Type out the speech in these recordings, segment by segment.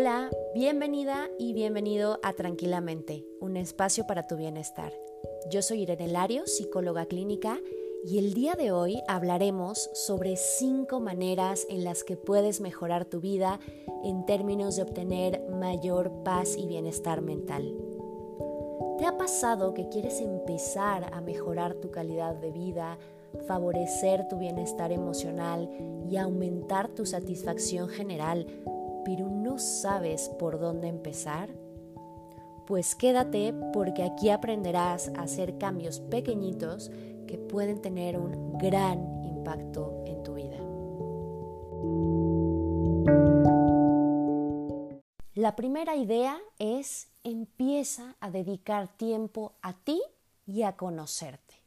Hola, bienvenida y bienvenido a Tranquilamente, un espacio para tu bienestar. Yo soy Irene Lario, psicóloga clínica, y el día de hoy hablaremos sobre cinco maneras en las que puedes mejorar tu vida en términos de obtener mayor paz y bienestar mental. ¿Te ha pasado que quieres empezar a mejorar tu calidad de vida, favorecer tu bienestar emocional y aumentar tu satisfacción general, no sabes por dónde empezar? Pues quédate porque aquí aprenderás a hacer cambios pequeñitos que pueden tener un gran impacto en tu vida. La primera idea es empieza a dedicar tiempo a ti y a conocerte.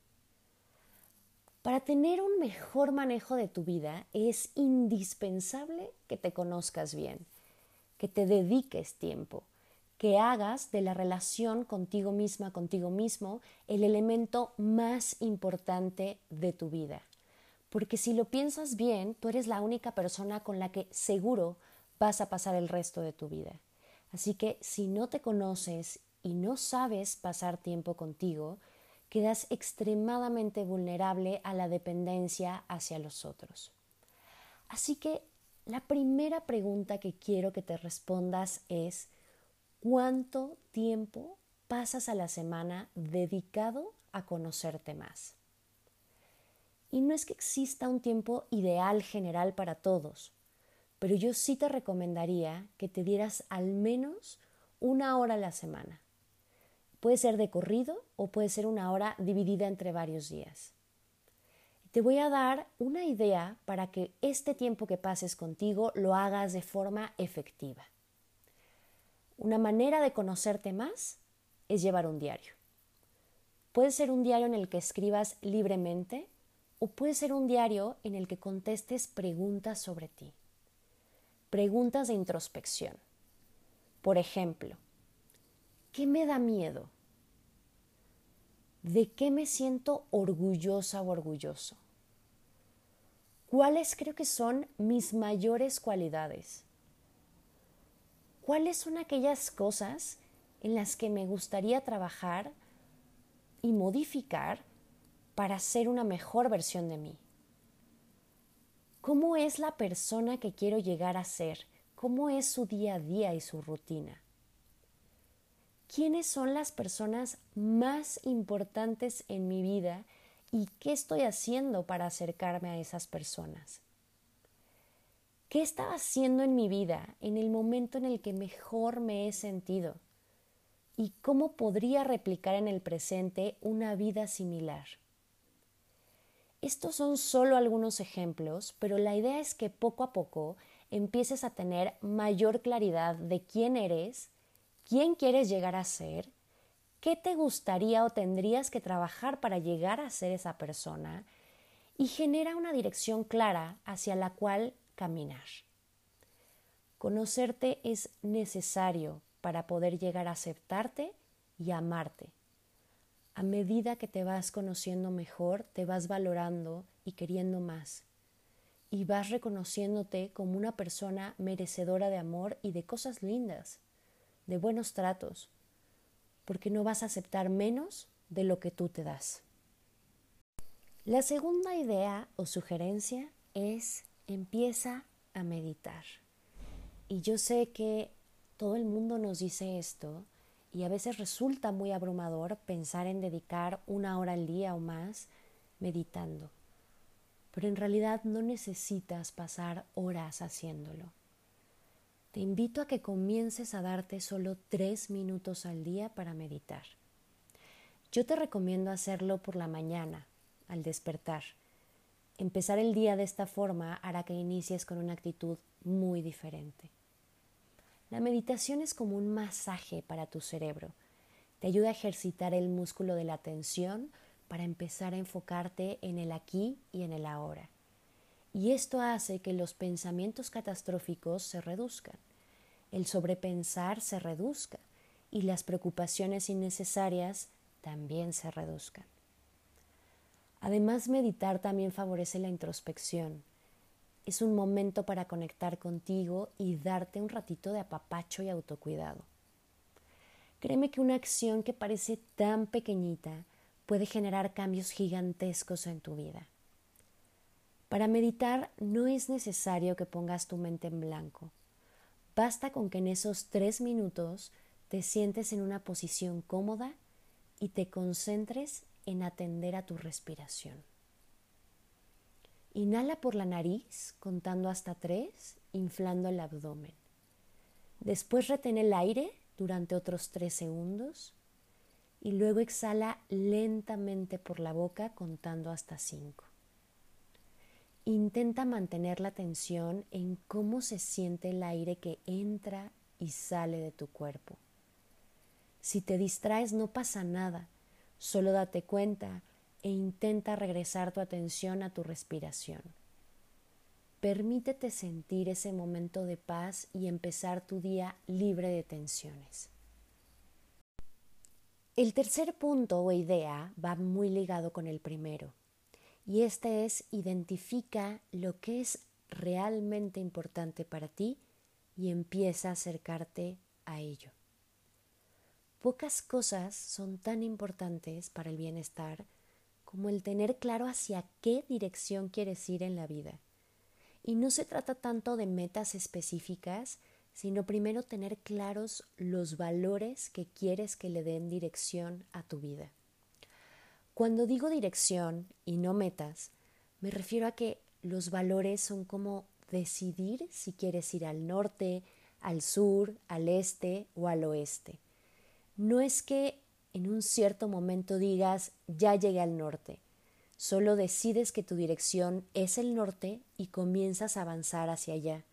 Para tener un mejor manejo de tu vida es indispensable que te conozcas bien, que te dediques tiempo, que hagas de la relación contigo misma, contigo mismo, el elemento más importante de tu vida. Porque si lo piensas bien, tú eres la única persona con la que seguro vas a pasar el resto de tu vida. Así que si no te conoces y no sabes pasar tiempo contigo, quedas extremadamente vulnerable a la dependencia hacia los otros. Así que la primera pregunta que quiero que te respondas es ¿cuánto tiempo pasas a la semana dedicado a conocerte más? Y no es que exista un tiempo ideal general para todos, pero yo sí te recomendaría que te dieras al menos una hora a la semana. Puede ser de corrido o puede ser una hora dividida entre varios días. Te voy a dar una idea para que este tiempo que pases contigo lo hagas de forma efectiva. Una manera de conocerte más es llevar un diario. Puede ser un diario en el que escribas libremente o puede ser un diario en el que contestes preguntas sobre ti. Preguntas de introspección. Por ejemplo, ¿Qué me da miedo? ¿De qué me siento orgullosa o orgulloso? ¿Cuáles creo que son mis mayores cualidades? ¿Cuáles son aquellas cosas en las que me gustaría trabajar y modificar para ser una mejor versión de mí? ¿Cómo es la persona que quiero llegar a ser? ¿Cómo es su día a día y su rutina? Quiénes son las personas más importantes en mi vida y qué estoy haciendo para acercarme a esas personas. ¿Qué estaba haciendo en mi vida en el momento en el que mejor me he sentido? ¿Y cómo podría replicar en el presente una vida similar? Estos son solo algunos ejemplos, pero la idea es que poco a poco empieces a tener mayor claridad de quién eres, quién quieres llegar a ser, qué te gustaría o tendrías que trabajar para llegar a ser esa persona y genera una dirección clara hacia la cual caminar. Conocerte es necesario para poder llegar a aceptarte y amarte. A medida que te vas conociendo mejor, te vas valorando y queriendo más. Y vas reconociéndote como una persona merecedora de amor y de cosas lindas de buenos tratos, porque no vas a aceptar menos de lo que tú te das. La segunda idea o sugerencia es empieza a meditar. Y yo sé que todo el mundo nos dice esto y a veces resulta muy abrumador pensar en dedicar una hora al día o más meditando. Pero en realidad no necesitas pasar horas haciéndolo te invito a que comiences a darte solo tres minutos al día para meditar. Yo te recomiendo hacerlo por la mañana, al despertar. Empezar el día de esta forma hará que inicies con una actitud muy diferente. La meditación es como un masaje para tu cerebro. Te ayuda a ejercitar el músculo de la atención para empezar a enfocarte en el aquí y en el ahora y esto hace que los pensamientos catastróficos se reduzcan, el sobrepensar se reduzca y las preocupaciones innecesarias también se reduzcan. Además, meditar también favorece la introspección. es un momento para conectar contigo y darte un ratito de apapacho y autocuidado. Créeme que una acción que parece tan pequeñita puede generar cambios gigantescos en tu vida. Para meditar no es necesario que pongas tu mente en blanco. Basta con que en esos tres minutos te sientes en una posición cómoda y te concentres en atender a tu respiración. Inhala por la nariz contando hasta tres, inflando el abdomen. Después retén el aire durante otros tres segundos y luego exhala lentamente por la boca contando hasta cinco. Intenta mantener la atención en cómo se siente el aire que entra y sale de tu cuerpo. Si te distraes no pasa nada, solo date cuenta e intenta regresar tu atención a tu respiración. Permítete sentir ese momento de paz y empezar tu día libre de tensiones. El tercer punto o idea va muy ligado con el primero, y este es identifica lo que es realmente importante para ti y empieza a acercarte a ello. Pocas cosas son tan importantes para el bienestar como el tener claro hacia qué dirección quieres ir en la vida. Y no se trata tanto de metas específicas, sino primero tener claros los valores que quieres que le den dirección a tu vida. Cuando digo dirección y no metas, me refiero a que los valores son como decidir si quieres ir al norte, al sur, al este o al oeste. No es que en un cierto momento digas ya llegué al norte. Solo decides que tu dirección es el norte y comienzas a avanzar hacia allá.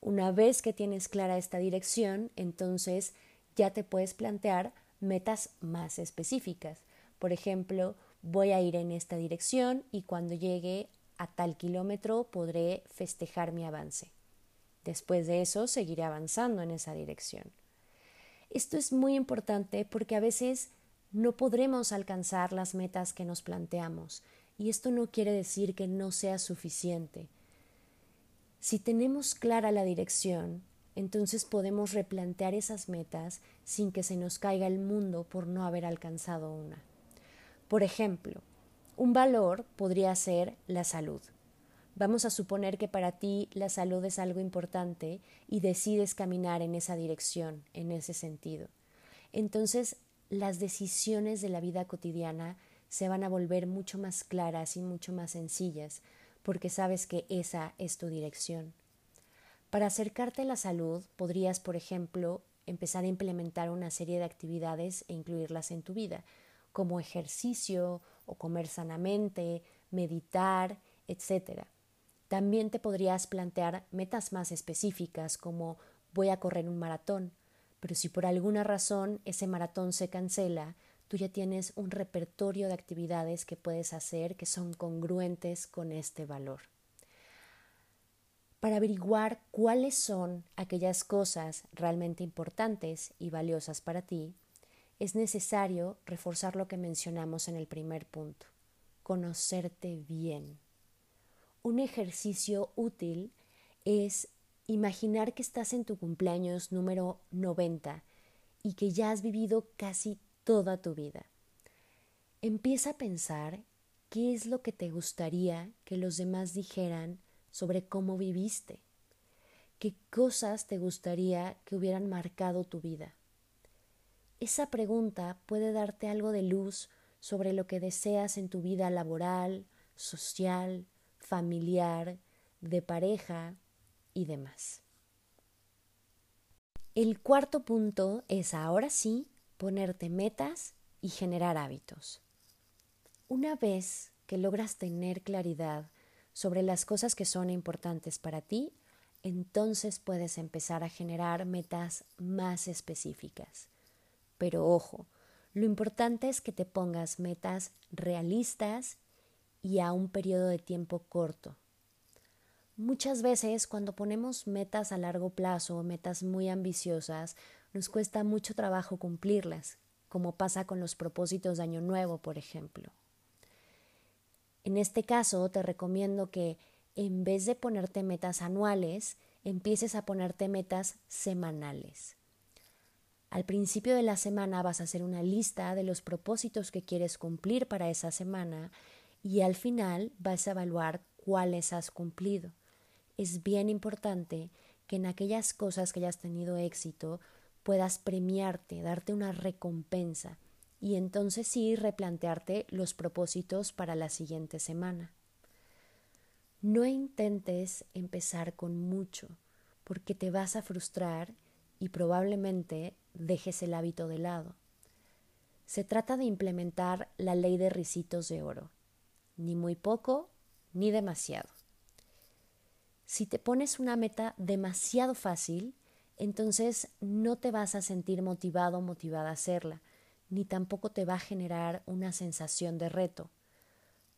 Una vez que tienes clara esta dirección, entonces ya te puedes plantear metas más específicas. Por ejemplo, voy a ir en esta dirección y cuando llegue a tal kilómetro podré festejar mi avance. Después de eso seguiré avanzando en esa dirección. Esto es muy importante porque a veces no podremos alcanzar las metas que nos planteamos y esto no quiere decir que no sea suficiente. Si tenemos clara la dirección, entonces podemos replantear esas metas sin que se nos caiga el mundo por no haber alcanzado una. Por ejemplo, un valor podría ser la salud. Vamos a suponer que para ti la salud es algo importante y decides caminar en esa dirección, en ese sentido. Entonces, las decisiones de la vida cotidiana se van a volver mucho más claras y mucho más sencillas, porque sabes que esa es tu dirección. Para acercarte a la salud, podrías, por ejemplo, empezar a implementar una serie de actividades e incluirlas en tu vida, como ejercicio o comer sanamente, meditar, etc. También te podrías plantear metas más específicas como voy a correr un maratón, pero si por alguna razón ese maratón se cancela, tú ya tienes un repertorio de actividades que puedes hacer que son congruentes con este valor. Para averiguar cuáles son aquellas cosas realmente importantes y valiosas para ti, es necesario reforzar lo que mencionamos en el primer punto, conocerte bien. Un ejercicio útil es imaginar que estás en tu cumpleaños número 90 y que ya has vivido casi toda tu vida. Empieza a pensar qué es lo que te gustaría que los demás dijeran sobre cómo viviste, qué cosas te gustaría que hubieran marcado tu vida. Esa pregunta puede darte algo de luz sobre lo que deseas en tu vida laboral, social, familiar, de pareja y demás. El cuarto punto es ahora sí ponerte metas y generar hábitos. Una vez que logras tener claridad sobre las cosas que son importantes para ti, entonces puedes empezar a generar metas más específicas. Pero ojo, lo importante es que te pongas metas realistas y a un periodo de tiempo corto. Muchas veces cuando ponemos metas a largo plazo, metas muy ambiciosas, nos cuesta mucho trabajo cumplirlas, como pasa con los propósitos de Año Nuevo, por ejemplo. En este caso, te recomiendo que en vez de ponerte metas anuales, empieces a ponerte metas semanales. Al principio de la semana vas a hacer una lista de los propósitos que quieres cumplir para esa semana y al final vas a evaluar cuáles has cumplido. Es bien importante que en aquellas cosas que hayas tenido éxito puedas premiarte, darte una recompensa y entonces sí replantearte los propósitos para la siguiente semana. No intentes empezar con mucho, porque te vas a frustrar y probablemente dejes el hábito de lado. Se trata de implementar la ley de risitos de oro, ni muy poco ni demasiado. Si te pones una meta demasiado fácil, entonces no te vas a sentir motivado o motivada a hacerla, ni tampoco te va a generar una sensación de reto.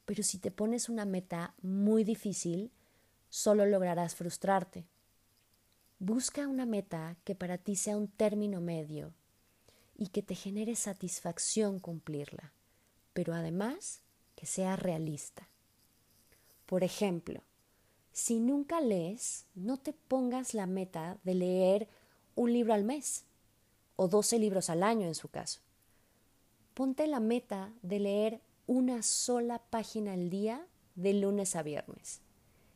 Pero si te pones una meta muy difícil, solo lograrás frustrarte. Busca una meta que para ti sea un término medio y que te genere satisfacción cumplirla, pero además que sea realista. Por ejemplo, si nunca lees, no te pongas la meta de leer un libro al mes o 12 libros al año en su caso. Ponte la meta de leer una sola página al día de lunes a viernes.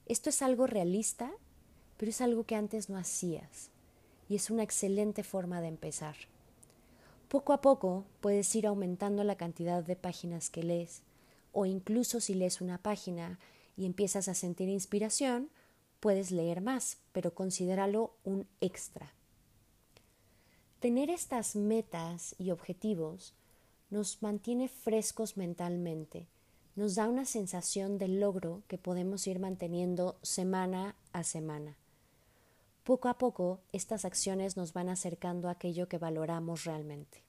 Esto es algo realista, pero es algo que antes no hacías y es una excelente forma de empezar. Poco a poco puedes ir aumentando la cantidad de páginas que lees o incluso si lees una página y empiezas a sentir inspiración, puedes leer más, pero considéralo un extra. Tener estas metas y objetivos nos mantiene frescos mentalmente, nos da una sensación de logro que podemos ir manteniendo semana a semana. Poco a poco, estas acciones nos van acercando a aquello que valoramos realmente.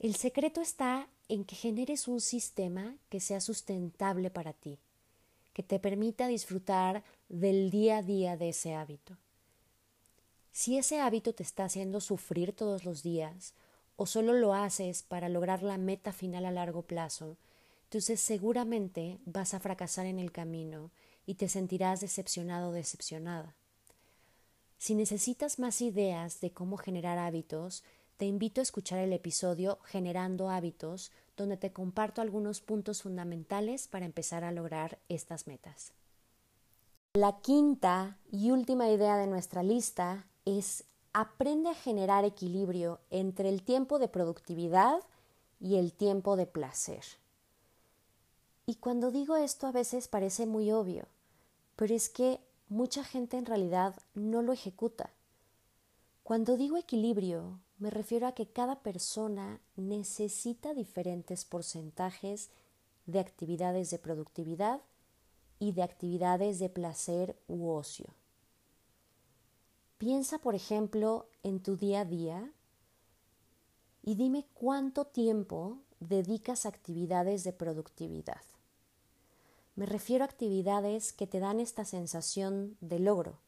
El secreto está en que generes un sistema que sea sustentable para ti, que te permita disfrutar del día a día de ese hábito. Si ese hábito te está haciendo sufrir todos los días, o solo lo haces para lograr la meta final a largo plazo, entonces seguramente vas a fracasar en el camino y te sentirás decepcionado o decepcionada. Si necesitas más ideas de cómo generar hábitos, te invito a escuchar el episodio Generando hábitos, donde te comparto algunos puntos fundamentales para empezar a lograr estas metas. La quinta y última idea de nuestra lista es aprende a generar equilibrio entre el tiempo de productividad y el tiempo de placer. Y cuando digo esto a veces parece muy obvio, pero es que mucha gente en realidad no lo ejecuta. Cuando digo equilibrio, me refiero a que cada persona necesita diferentes porcentajes de actividades de productividad y de actividades de placer u ocio. Piensa, por ejemplo, en tu día a día y dime cuánto tiempo dedicas a actividades de productividad. Me refiero a actividades que te dan esta sensación de logro,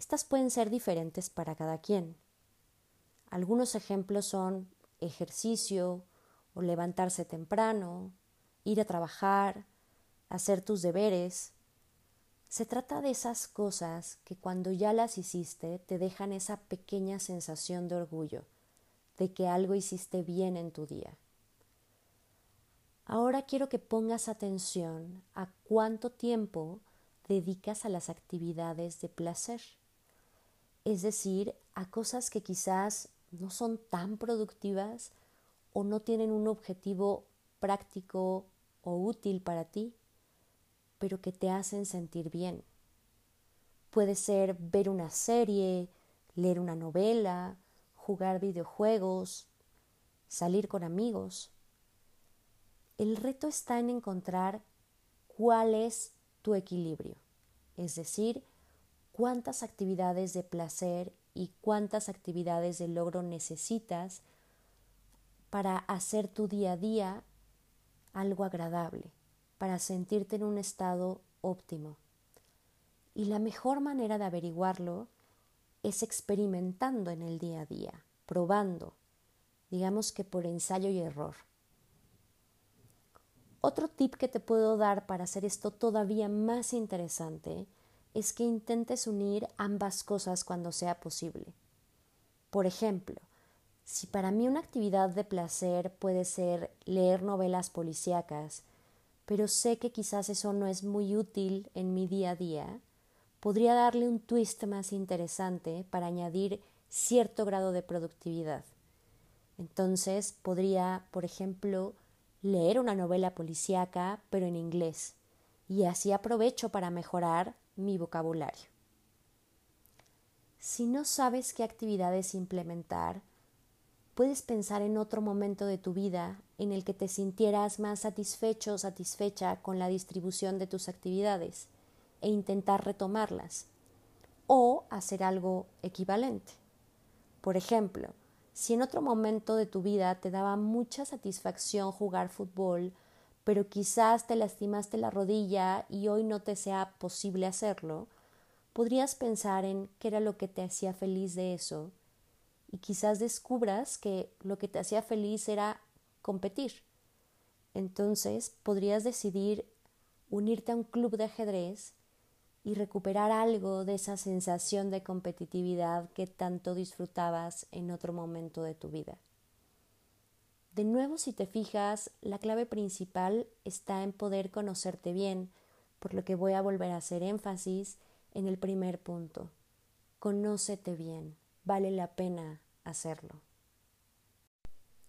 estas pueden ser diferentes para cada quien. Algunos ejemplos son ejercicio o levantarse temprano, ir a trabajar, hacer tus deberes. Se trata de esas cosas que cuando ya las hiciste te dejan esa pequeña sensación de orgullo, de que algo hiciste bien en tu día. Ahora quiero que pongas atención a cuánto tiempo dedicas a las actividades de placer es decir, a cosas que quizás no son tan productivas o no tienen un objetivo práctico o útil para ti, pero que te hacen sentir bien. Puede ser ver una serie, leer una novela, jugar videojuegos, salir con amigos. El reto está en encontrar cuál es tu equilibrio, es decir, cuántas actividades de placer y cuántas actividades de logro necesitas para hacer tu día a día algo agradable, para sentirte en un estado óptimo. Y la mejor manera de averiguarlo es experimentando en el día a día, probando, digamos que por ensayo y error. Otro tip que te puedo dar para hacer esto todavía más interesante es que intentes unir ambas cosas cuando sea posible. Por ejemplo, si para mí una actividad de placer puede ser leer novelas policíacas, pero sé que quizás eso no es muy útil en mi día a día, podría darle un twist más interesante para añadir cierto grado de productividad. Entonces podría, por ejemplo, leer una novela policíaca pero en inglés, y así aprovecho para mejorar mi vocabulario. Si no sabes qué actividades implementar, puedes pensar en otro momento de tu vida en el que te sintieras más satisfecho o satisfecha con la distribución de tus actividades e intentar retomarlas o hacer algo equivalente. Por ejemplo, si en otro momento de tu vida te daba mucha satisfacción jugar fútbol, pero quizás te lastimaste la rodilla y hoy no te sea posible hacerlo, podrías pensar en qué era lo que te hacía feliz de eso y quizás descubras que lo que te hacía feliz era competir. Entonces podrías decidir unirte a un club de ajedrez y recuperar algo de esa sensación de competitividad que tanto disfrutabas en otro momento de tu vida. De nuevo, si te fijas, la clave principal está en poder conocerte bien, por lo que voy a volver a hacer énfasis en el primer punto. Conócete bien, vale la pena hacerlo.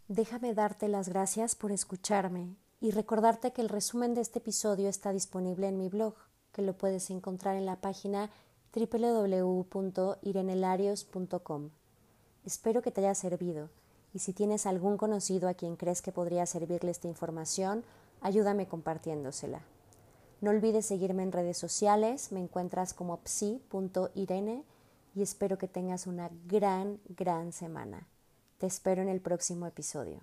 Déjame darte las gracias por escucharme y recordarte que el resumen de este episodio está disponible en mi blog que lo puedes encontrar en la página www.irenelarios.com. Espero que te haya servido y si tienes algún conocido a quien crees que podría servirle esta información, ayúdame compartiéndosela. No olvides seguirme en redes sociales, me encuentras como psi.irene y espero que tengas una gran, gran semana. Te espero en el próximo episodio.